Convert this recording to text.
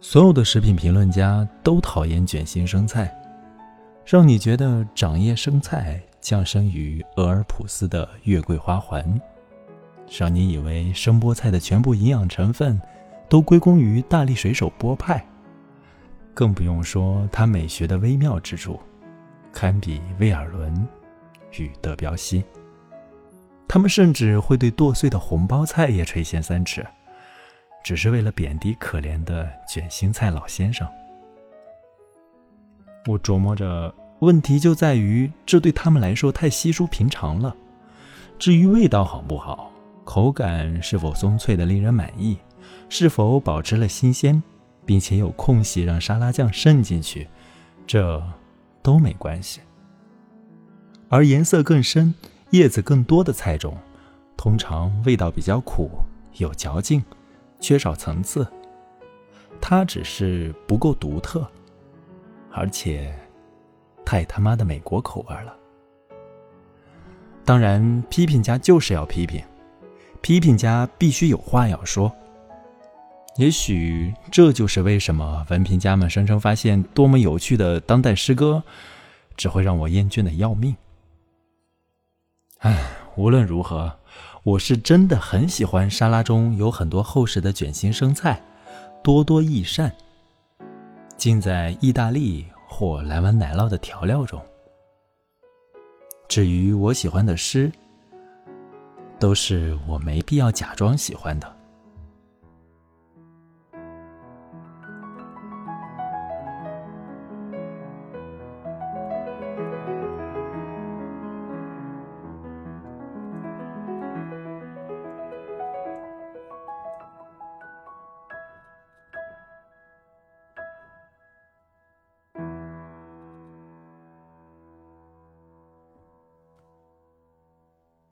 所有的食品评论家都讨厌卷心生菜，让你觉得长叶生菜降生于俄尔普斯的月桂花环，让你以为生菠菜的全部营养成分都归功于大力水手波派，更不用说它美学的微妙之处，堪比威尔伦与德彪西。他们甚至会对剁碎的红包菜也垂涎三尺。只是为了贬低可怜的卷心菜老先生。我琢磨着，问题就在于这对他们来说太稀疏平常了。至于味道好不好，口感是否松脆的令人满意，是否保持了新鲜，并且有空隙让沙拉酱渗进去，这都没关系。而颜色更深、叶子更多的菜种，通常味道比较苦，有嚼劲。缺少层次，它只是不够独特，而且太他妈的美国口味了。当然，批评家就是要批评，批评家必须有话要说。也许这就是为什么文凭家们声称发现多么有趣的当代诗歌，只会让我厌倦的要命。唉，无论如何。我是真的很喜欢沙拉中有很多厚实的卷心生菜，多多益善。浸在意大利或蓝纹奶酪的调料中。至于我喜欢的诗，都是我没必要假装喜欢的。